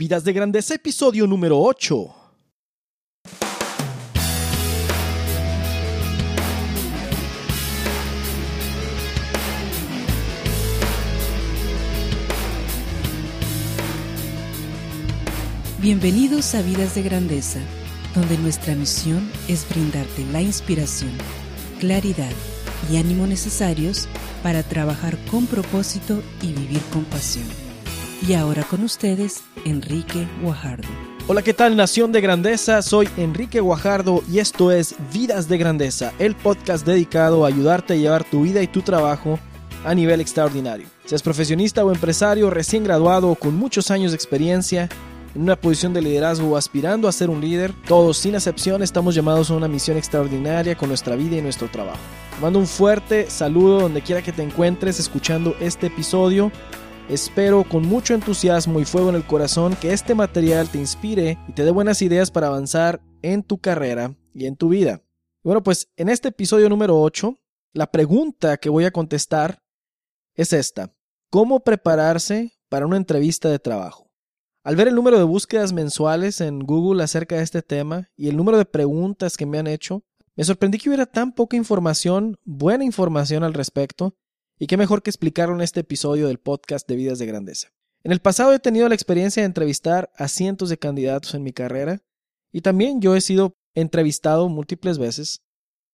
Vidas de Grandeza, episodio número 8. Bienvenidos a Vidas de Grandeza, donde nuestra misión es brindarte la inspiración, claridad y ánimo necesarios para trabajar con propósito y vivir con pasión. Y ahora con ustedes, Enrique Guajardo. Hola, ¿qué tal Nación de Grandeza? Soy Enrique Guajardo y esto es Vidas de Grandeza, el podcast dedicado a ayudarte a llevar tu vida y tu trabajo a nivel extraordinario. Seas profesionista o empresario recién graduado o con muchos años de experiencia, en una posición de liderazgo o aspirando a ser un líder, todos sin excepción estamos llamados a una misión extraordinaria con nuestra vida y nuestro trabajo. Te mando un fuerte saludo donde quiera que te encuentres escuchando este episodio. Espero con mucho entusiasmo y fuego en el corazón que este material te inspire y te dé buenas ideas para avanzar en tu carrera y en tu vida. Bueno, pues en este episodio número 8, la pregunta que voy a contestar es esta. ¿Cómo prepararse para una entrevista de trabajo? Al ver el número de búsquedas mensuales en Google acerca de este tema y el número de preguntas que me han hecho, me sorprendí que hubiera tan poca información, buena información al respecto, y qué mejor que explicarlo en este episodio del podcast de Vidas de Grandeza. En el pasado he tenido la experiencia de entrevistar a cientos de candidatos en mi carrera, y también yo he sido entrevistado múltiples veces,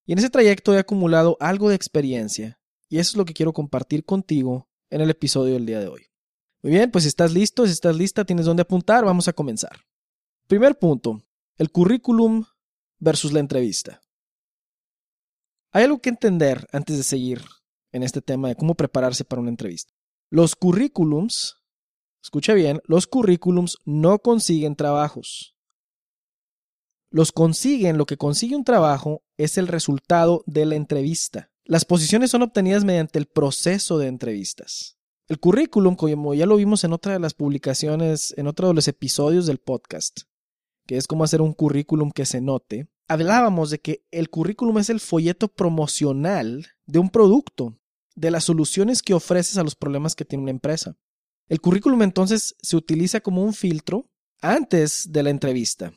y en ese trayecto he acumulado algo de experiencia, y eso es lo que quiero compartir contigo en el episodio del día de hoy. Muy bien, pues si estás listo, si estás lista, tienes dónde apuntar, vamos a comenzar. Primer punto, el currículum versus la entrevista. Hay algo que entender antes de seguir en este tema de cómo prepararse para una entrevista. Los currículums, escucha bien, los currículums no consiguen trabajos. Los consiguen, lo que consigue un trabajo es el resultado de la entrevista. Las posiciones son obtenidas mediante el proceso de entrevistas. El currículum, como ya lo vimos en otra de las publicaciones, en otro de los episodios del podcast, que es cómo hacer un currículum que se note, hablábamos de que el currículum es el folleto promocional de un producto, de las soluciones que ofreces a los problemas que tiene una empresa. El currículum entonces se utiliza como un filtro antes de la entrevista.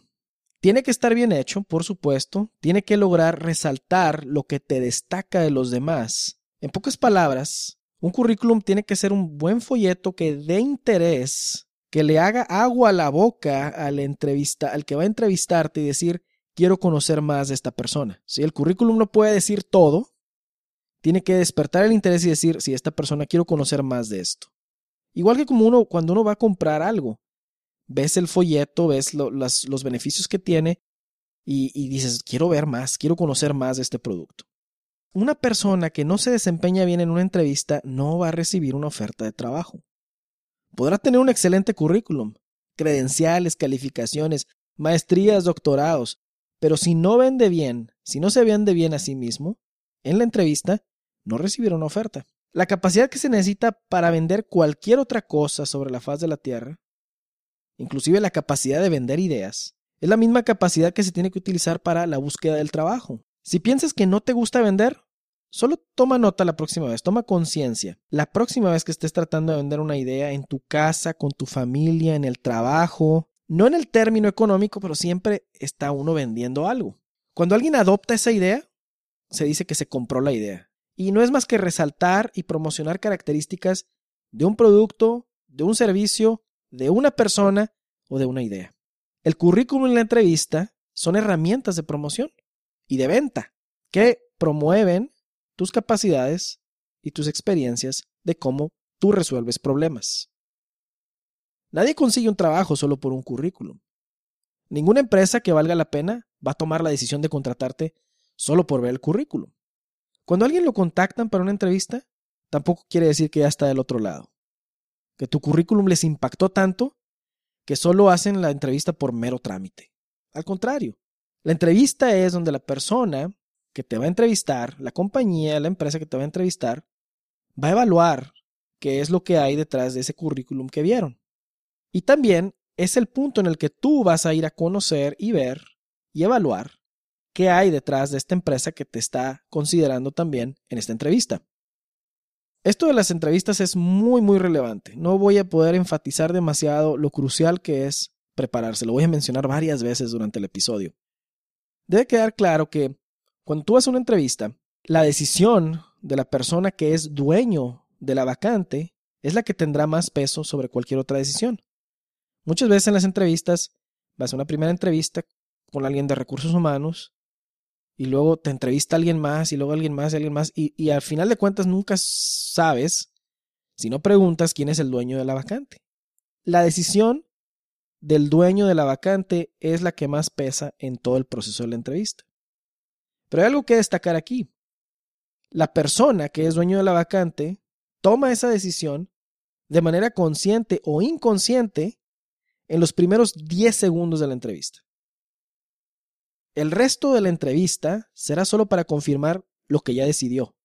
Tiene que estar bien hecho, por supuesto, tiene que lograr resaltar lo que te destaca de los demás. En pocas palabras, un currículum tiene que ser un buen folleto que dé interés, que le haga agua a la boca al entrevista, al que va a entrevistarte y decir, quiero conocer más de esta persona. Si el currículum no puede decir todo, tiene que despertar el interés y decir, si esta persona quiero conocer más de esto. Igual que como uno cuando uno va a comprar algo, ves el folleto, ves los beneficios que tiene y, y dices, quiero ver más, quiero conocer más de este producto. Una persona que no se desempeña bien en una entrevista no va a recibir una oferta de trabajo. Podrá tener un excelente currículum, credenciales, calificaciones, maestrías, doctorados, pero si no vende bien, si no se vende bien a sí mismo, en la entrevista no recibirá una oferta. La capacidad que se necesita para vender cualquier otra cosa sobre la faz de la Tierra, inclusive la capacidad de vender ideas, es la misma capacidad que se tiene que utilizar para la búsqueda del trabajo. Si piensas que no te gusta vender, solo toma nota la próxima vez, toma conciencia. La próxima vez que estés tratando de vender una idea en tu casa, con tu familia, en el trabajo, no en el término económico, pero siempre está uno vendiendo algo. Cuando alguien adopta esa idea, se dice que se compró la idea. Y no es más que resaltar y promocionar características de un producto, de un servicio, de una persona o de una idea. El currículum y la entrevista son herramientas de promoción y de venta que promueven tus capacidades y tus experiencias de cómo tú resuelves problemas. Nadie consigue un trabajo solo por un currículum. Ninguna empresa que valga la pena va a tomar la decisión de contratarte solo por ver el currículum. Cuando alguien lo contactan para una entrevista, tampoco quiere decir que ya está del otro lado. Que tu currículum les impactó tanto que solo hacen la entrevista por mero trámite. Al contrario, la entrevista es donde la persona que te va a entrevistar, la compañía, la empresa que te va a entrevistar, va a evaluar qué es lo que hay detrás de ese currículum que vieron. Y también es el punto en el que tú vas a ir a conocer y ver y evaluar qué hay detrás de esta empresa que te está considerando también en esta entrevista. Esto de las entrevistas es muy, muy relevante. No voy a poder enfatizar demasiado lo crucial que es prepararse. Lo voy a mencionar varias veces durante el episodio. Debe quedar claro que cuando tú haces una entrevista, la decisión de la persona que es dueño de la vacante es la que tendrá más peso sobre cualquier otra decisión. Muchas veces en las entrevistas vas a una primera entrevista con alguien de recursos humanos y luego te entrevista alguien más y luego alguien más y alguien más y, y al final de cuentas nunca sabes si no preguntas quién es el dueño de la vacante. La decisión del dueño de la vacante es la que más pesa en todo el proceso de la entrevista. Pero hay algo que destacar aquí. La persona que es dueño de la vacante toma esa decisión de manera consciente o inconsciente en los primeros 10 segundos de la entrevista. El resto de la entrevista será solo para confirmar lo que ya decidió.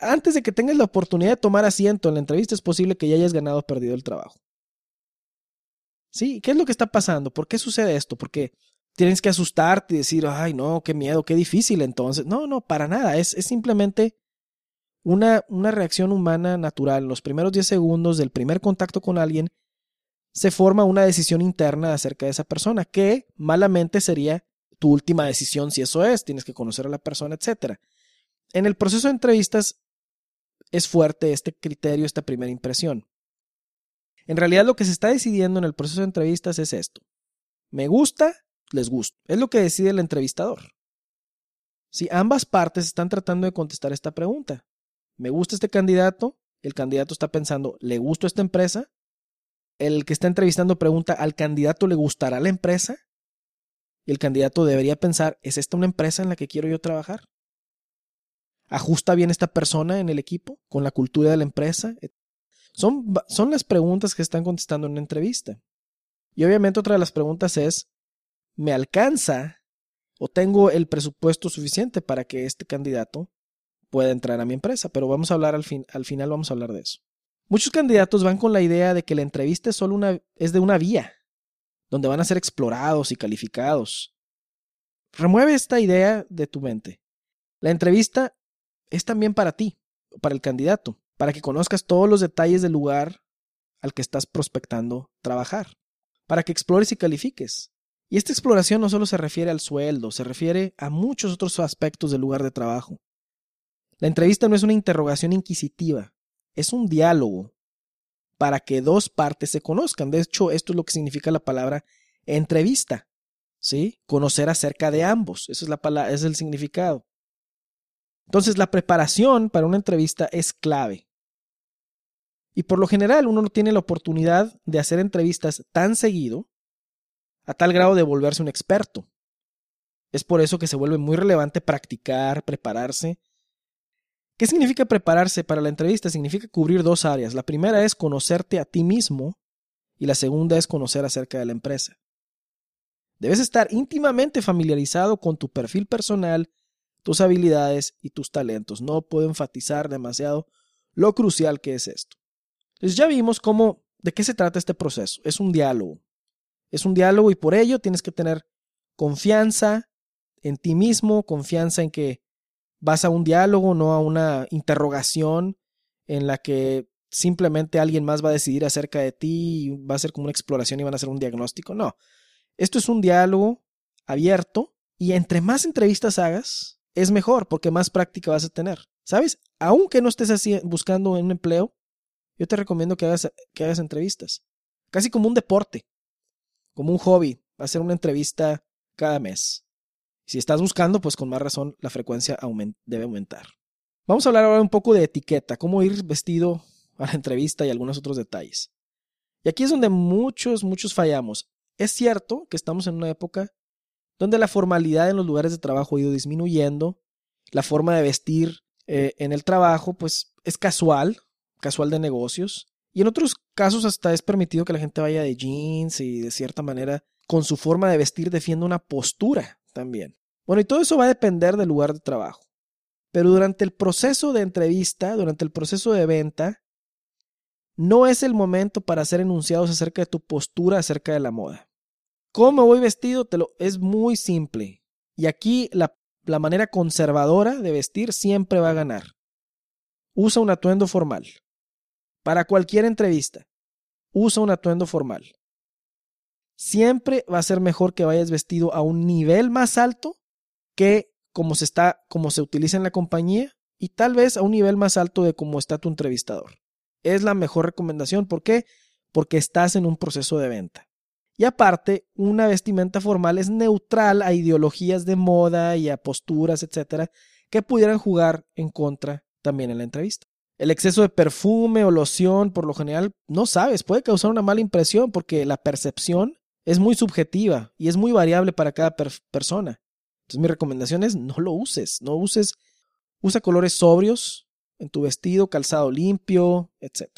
Antes de que tengas la oportunidad de tomar asiento en la entrevista es posible que ya hayas ganado o perdido el trabajo. ¿Sí? ¿Qué es lo que está pasando? ¿Por qué sucede esto? Porque tienes que asustarte y decir, ay, no, qué miedo, qué difícil entonces. No, no, para nada. Es, es simplemente una, una reacción humana natural. Los primeros 10 segundos del primer contacto con alguien, se forma una decisión interna acerca de esa persona, que malamente sería tu última decisión si eso es, tienes que conocer a la persona, etc. En el proceso de entrevistas es fuerte este criterio, esta primera impresión. En realidad lo que se está decidiendo en el proceso de entrevistas es esto. Me gusta, les gusta. Es lo que decide el entrevistador. Si ambas partes están tratando de contestar esta pregunta. Me gusta este candidato, el candidato está pensando, ¿le gusta esta empresa? El que está entrevistando pregunta, ¿al candidato le gustará la empresa? Y el candidato debería pensar, ¿es esta una empresa en la que quiero yo trabajar? ¿Ajusta bien esta persona en el equipo con la cultura de la empresa? Son, son las preguntas que están contestando en una entrevista. Y obviamente otra de las preguntas es, ¿me alcanza o tengo el presupuesto suficiente para que este candidato pueda entrar a mi empresa? Pero vamos a hablar al, fin, al final, vamos a hablar de eso. Muchos candidatos van con la idea de que la entrevista es solo una, es de una vía, donde van a ser explorados y calificados. Remueve esta idea de tu mente. La entrevista es también para ti, para el candidato, para que conozcas todos los detalles del lugar al que estás prospectando trabajar, para que explores y califiques. Y esta exploración no solo se refiere al sueldo, se refiere a muchos otros aspectos del lugar de trabajo. La entrevista no es una interrogación inquisitiva, es un diálogo para que dos partes se conozcan. De hecho, esto es lo que significa la palabra entrevista. ¿Sí? Conocer acerca de ambos. Esa es la palabra, es el significado. Entonces, la preparación para una entrevista es clave. Y por lo general, uno no tiene la oportunidad de hacer entrevistas tan seguido, a tal grado de volverse un experto. Es por eso que se vuelve muy relevante practicar, prepararse ¿Qué significa prepararse para la entrevista? Significa cubrir dos áreas. La primera es conocerte a ti mismo y la segunda es conocer acerca de la empresa. Debes estar íntimamente familiarizado con tu perfil personal, tus habilidades y tus talentos. No puedo enfatizar demasiado lo crucial que es esto. Entonces ya vimos cómo, de qué se trata este proceso. Es un diálogo. Es un diálogo y por ello tienes que tener confianza en ti mismo, confianza en que vas a un diálogo, no a una interrogación en la que simplemente alguien más va a decidir acerca de ti y va a ser como una exploración y van a hacer un diagnóstico. No, esto es un diálogo abierto y entre más entrevistas hagas, es mejor porque más práctica vas a tener. ¿Sabes? Aunque no estés así buscando un empleo, yo te recomiendo que hagas, que hagas entrevistas. Casi como un deporte, como un hobby. Va a ser una entrevista cada mes. Si estás buscando, pues con más razón la frecuencia debe aumentar. Vamos a hablar ahora un poco de etiqueta, cómo ir vestido a la entrevista y algunos otros detalles. Y aquí es donde muchos, muchos fallamos. Es cierto que estamos en una época donde la formalidad en los lugares de trabajo ha ido disminuyendo, la forma de vestir eh, en el trabajo pues es casual, casual de negocios, y en otros casos hasta es permitido que la gente vaya de jeans y de cierta manera con su forma de vestir defienda una postura también. Bueno, y todo eso va a depender del lugar de trabajo. Pero durante el proceso de entrevista, durante el proceso de venta, no es el momento para hacer enunciados acerca de tu postura acerca de la moda. ¿Cómo voy vestido? Te lo, es muy simple. Y aquí la, la manera conservadora de vestir siempre va a ganar. usa un atuendo formal. Para cualquier entrevista, usa un atuendo formal. Siempre va a ser mejor que vayas vestido a un nivel más alto que como se está, como se utiliza en la compañía y tal vez a un nivel más alto de cómo está tu entrevistador. Es la mejor recomendación. ¿Por qué? Porque estás en un proceso de venta. Y aparte, una vestimenta formal es neutral a ideologías de moda y a posturas, etcétera, que pudieran jugar en contra también en la entrevista. El exceso de perfume o loción, por lo general, no sabes, puede causar una mala impresión porque la percepción es muy subjetiva y es muy variable para cada persona. Entonces mi recomendación es no lo uses, no uses, usa colores sobrios en tu vestido, calzado limpio, etc.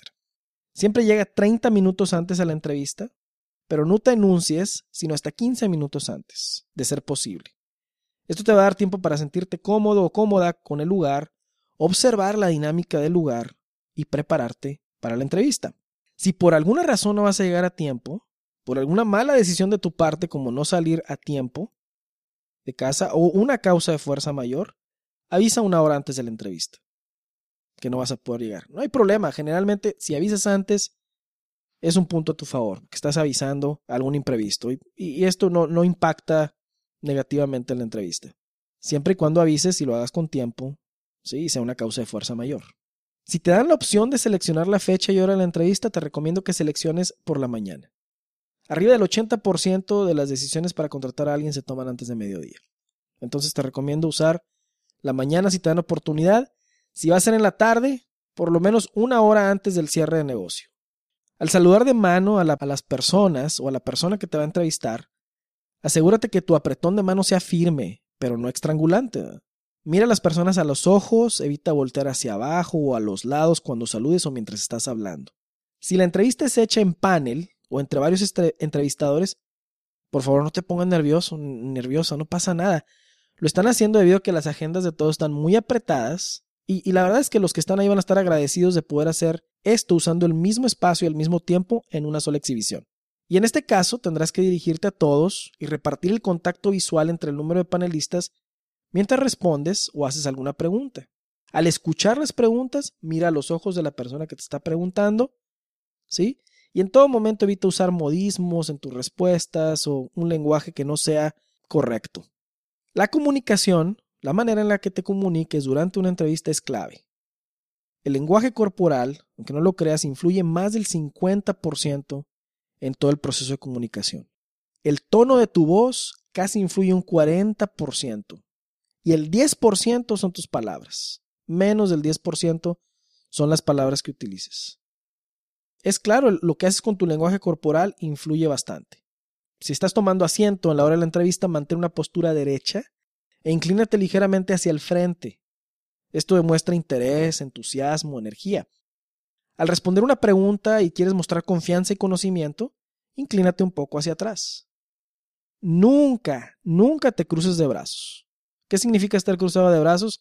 Siempre llega 30 minutos antes a la entrevista, pero no te anuncies sino hasta 15 minutos antes, de ser posible. Esto te va a dar tiempo para sentirte cómodo o cómoda con el lugar, observar la dinámica del lugar y prepararte para la entrevista. Si por alguna razón no vas a llegar a tiempo, por alguna mala decisión de tu parte como no salir a tiempo de casa o una causa de fuerza mayor, avisa una hora antes de la entrevista que no vas a poder llegar. No hay problema, generalmente si avisas antes es un punto a tu favor, que estás avisando algún imprevisto y, esto no, no impacta negativamente en la entrevista. Siempre y cuando avises y lo hagas con tiempo, sí, sea una causa de fuerza mayor. Si te dan la opción de seleccionar la fecha y hora de la entrevista, te recomiendo que selecciones por la mañana. Arriba del 80% de las decisiones para contratar a alguien se toman antes de mediodía. Entonces te recomiendo usar la mañana si te dan oportunidad. Si va a ser en la tarde, por lo menos una hora antes del cierre de negocio. Al saludar de mano a, las personas o a la persona que te va a entrevistar, asegúrate que tu apretón de mano sea firme, pero no estrangulante. Mira a las personas a los ojos, evita voltear hacia abajo o a los lados cuando saludes o mientras estás hablando. Si la entrevista es hecha en panel, o entre varios entrevistadores, por favor no te pongas nervioso, nerviosa, no pasa nada. Lo están haciendo debido a que las agendas de todos están muy apretadas y, la verdad es que los que están ahí van a estar agradecidos de poder hacer esto usando el mismo espacio y al mismo tiempo en una sola exhibición. Y en este caso tendrás que dirigirte a todos y repartir el contacto visual entre el número de panelistas mientras respondes o haces alguna pregunta. Al escuchar las preguntas, mira a los ojos de la persona que te está preguntando, ¿sí? Y en todo momento evita usar modismos en tus respuestas o un lenguaje que no sea correcto. La comunicación, la manera en la que te comuniques durante una entrevista es clave. El lenguaje corporal, aunque no lo creas, influye más del 50% en todo el proceso de comunicación. El tono de tu voz casi influye un 40%. Y el 10% son tus palabras. Menos del 10% son las palabras que utilices. Es claro, lo que haces con tu lenguaje corporal influye bastante. Si estás tomando asiento en la hora de la entrevista, mantén una postura derecha e inclínate ligeramente hacia el frente. Esto demuestra interés, entusiasmo, energía. Al responder una pregunta y quieres mostrar confianza y conocimiento, inclínate un poco hacia atrás. Nunca, nunca te cruces de brazos. ¿Qué significa estar cruzado de brazos?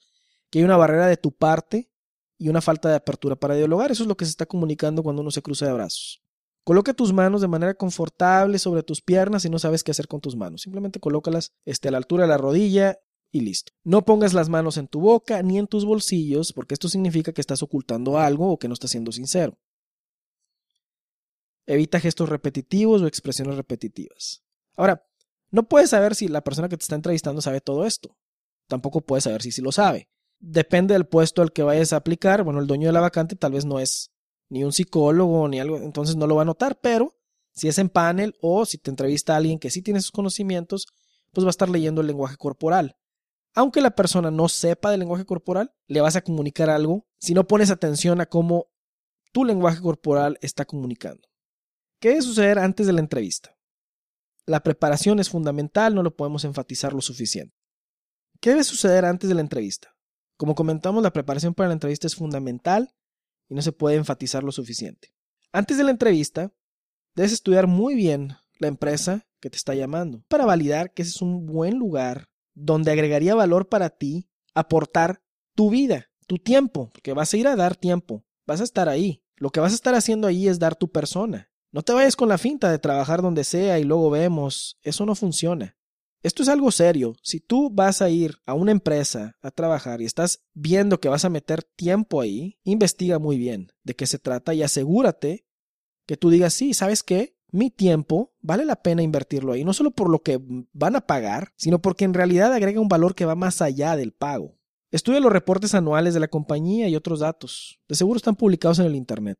Que hay una barrera de tu parte y una falta de apertura para dialogar. Eso es lo que se está comunicando cuando uno se cruza de brazos. Coloca tus manos de manera confortable sobre tus piernas y no sabes qué hacer con tus manos. Simplemente colócalas este, a la altura de la rodilla y listo. No pongas las manos en tu boca ni en tus bolsillos porque esto significa que estás ocultando algo o que no estás siendo sincero. Evita gestos repetitivos o expresiones repetitivas. Ahora, no puedes saber si la persona que te está entrevistando sabe todo esto. Tampoco puedes saber si sí lo sabe depende del puesto al que vayas a aplicar. Bueno, el dueño de la vacante tal vez no es ni un psicólogo ni algo, entonces no lo va a notar, pero si es en panel o si te entrevista a alguien que sí tiene sus conocimientos, pues va a estar leyendo el lenguaje corporal. Aunque la persona no sepa del lenguaje corporal, le vas a comunicar algo si no pones atención a cómo tu lenguaje corporal está comunicando. ¿Qué debe suceder antes de la entrevista? La preparación es fundamental, no lo podemos enfatizar lo suficiente. ¿Qué debe suceder antes de la entrevista? Como comentamos, la preparación para la entrevista es fundamental y no se puede enfatizar lo suficiente. Antes de la entrevista, debes estudiar muy bien la empresa que te está llamando para validar que ese es un buen lugar donde agregaría valor para ti aportar tu vida, tu tiempo, porque vas a ir a dar tiempo, vas a estar ahí. Lo que vas a estar haciendo ahí es dar tu persona. No te vayas con la finta de trabajar donde sea y luego vemos, eso no funciona. Esto es algo serio. Si tú vas a ir a una empresa a trabajar y estás viendo que vas a meter tiempo ahí, investiga muy bien de qué se trata y asegúrate que tú digas, sí, ¿sabes qué? Mi tiempo vale la pena invertirlo ahí, no solo por lo que van a pagar, sino porque en realidad agrega un valor que va más allá del pago. Estudia los reportes anuales de la compañía y otros datos. De seguro están publicados en el Internet.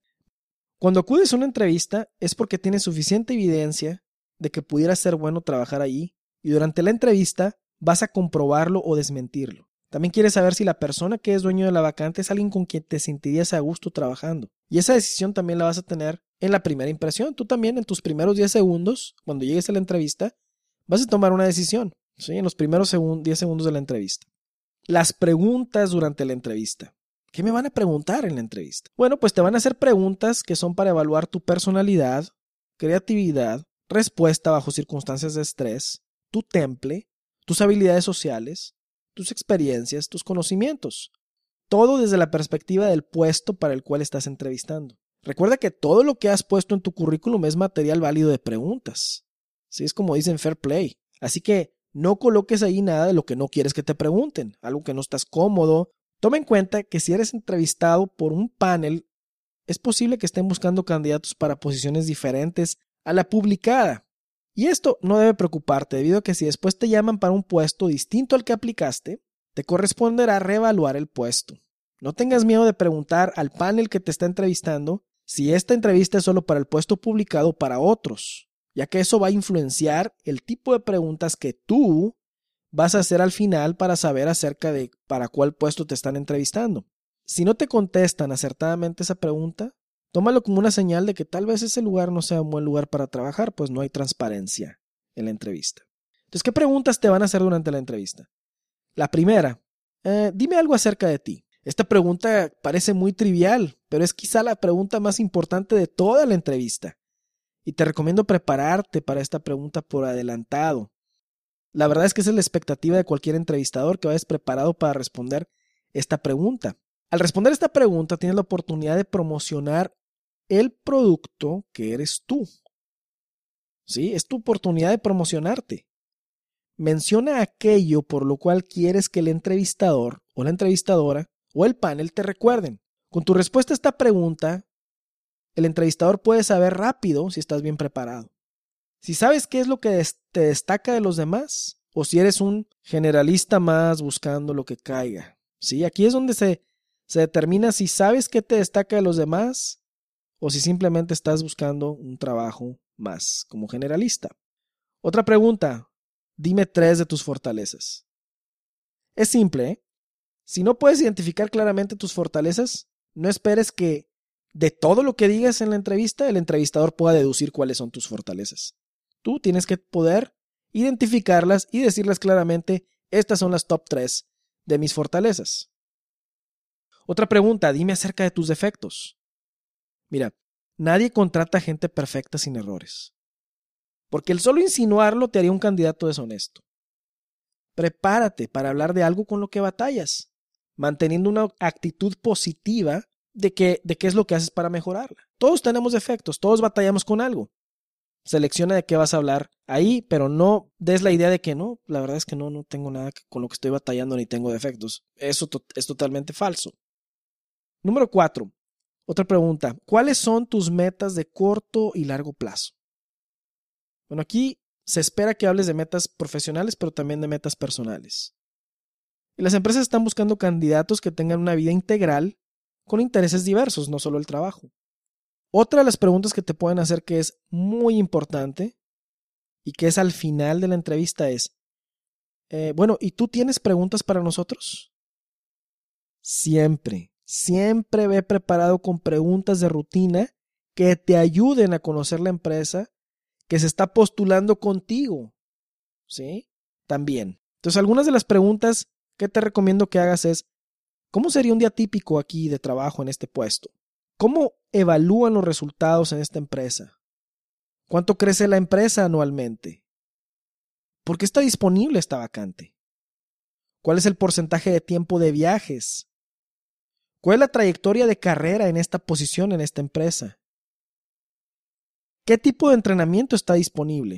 Cuando acudes a una entrevista es porque tienes suficiente evidencia de que pudiera ser bueno trabajar allí y durante la entrevista vas a comprobarlo o desmentirlo. También quieres saber si la persona que es dueño de la vacante es alguien con quien te sentirías a gusto trabajando. Y esa decisión también la vas a tener en la primera impresión. Tú también en tus primeros 10 segundos, cuando llegues a la entrevista, vas a tomar una decisión. ¿sí? En los primeros 10 segundos de la entrevista. Las preguntas durante la entrevista. ¿Qué me van a preguntar en la entrevista? Bueno, pues te van a hacer preguntas que son para evaluar tu personalidad, creatividad, respuesta bajo circunstancias de estrés, tu temple, tus habilidades sociales, tus experiencias, tus conocimientos. Todo desde la perspectiva del puesto para el cual estás entrevistando. Recuerda que todo lo que has puesto en tu currículum es material válido de preguntas. Sí, es como dicen fair play. Así que no coloques ahí nada de lo que no quieres que te pregunten, algo que no estás cómodo. Toma en cuenta que si eres entrevistado por un panel, es posible que estén buscando candidatos para posiciones diferentes a la publicada. Y esto no debe preocuparte debido a que si después te llaman para un puesto distinto al que aplicaste, te corresponderá reevaluar el puesto. No tengas miedo de preguntar al panel que te está entrevistando si esta entrevista es solo para el puesto publicado para otros, ya que eso va a influenciar el tipo de preguntas que tú vas a hacer al final para saber acerca de para cuál puesto te están entrevistando. Si no te contestan acertadamente esa pregunta, Tómalo como una señal de que tal vez ese lugar no sea un buen lugar para trabajar, pues no hay transparencia en la entrevista. Entonces, ¿qué preguntas te van a hacer durante la entrevista? La primera, eh, dime algo acerca de ti. Esta pregunta parece muy trivial, pero es quizá la pregunta más importante de toda la entrevista. Y te recomiendo prepararte para esta pregunta por adelantado. La verdad es que esa es la expectativa de cualquier entrevistador que vayas preparado para responder esta pregunta. Al responder esta pregunta, tienes la oportunidad de promocionar el producto que eres tú. ¿Sí? Es tu oportunidad de promocionarte. Menciona aquello por lo cual quieres que el entrevistador o la entrevistadora o el panel te recuerden. Con tu respuesta a esta pregunta, el entrevistador puede saber rápido si estás bien preparado. Si sabes qué es lo que te destaca de los demás o si eres un generalista más buscando lo que caiga. ¿Sí? Aquí es donde se se determina si sabes qué te destaca de los demás o si simplemente estás buscando un trabajo más como generalista. Otra pregunta, dime tres de tus fortalezas. Es simple, ¿eh? Si no puedes identificar claramente tus fortalezas, no esperes que de todo lo que digas en la entrevista el entrevistador pueda deducir cuáles son tus fortalezas. Tú tienes que poder identificarlas y decirles claramente, estas son las top tres de mis fortalezas. Otra pregunta, dime acerca de tus defectos. Mira, nadie contrata gente perfecta sin errores. Porque el solo insinuarlo te haría un candidato deshonesto. Prepárate para hablar de algo con lo que batallas, manteniendo una actitud positiva de, que, de qué es lo que haces para mejorarla. Todos tenemos defectos, todos batallamos con algo. Selecciona de qué vas a hablar ahí, pero no des la idea de que no, la verdad es que no, no tengo nada con lo que estoy batallando ni tengo defectos. Eso es totalmente falso. Número cuatro, otra pregunta. ¿Cuáles son tus metas de corto y largo plazo? Bueno, aquí se espera que hables de metas profesionales, pero también de metas personales. Y las empresas están buscando candidatos que tengan una vida integral con intereses diversos, no solo el trabajo. Otra de las preguntas que te pueden hacer que es muy importante y que es al final de la entrevista es, eh, bueno, ¿y tú tienes preguntas para nosotros? Siempre, Siempre ve preparado con preguntas de rutina que te ayuden a conocer la empresa que se está postulando contigo. ¿Sí? También. Entonces, algunas de las preguntas que te recomiendo que hagas es, ¿cómo sería un día típico aquí de trabajo en este puesto? ¿Cómo evalúan los resultados en esta empresa? ¿Cuánto crece la empresa anualmente? ¿Por qué está disponible esta vacante? ¿Cuál es el porcentaje de tiempo de viajes? ¿Cuál es la trayectoria de carrera en esta posición en esta empresa? ¿Qué tipo de entrenamiento está disponible?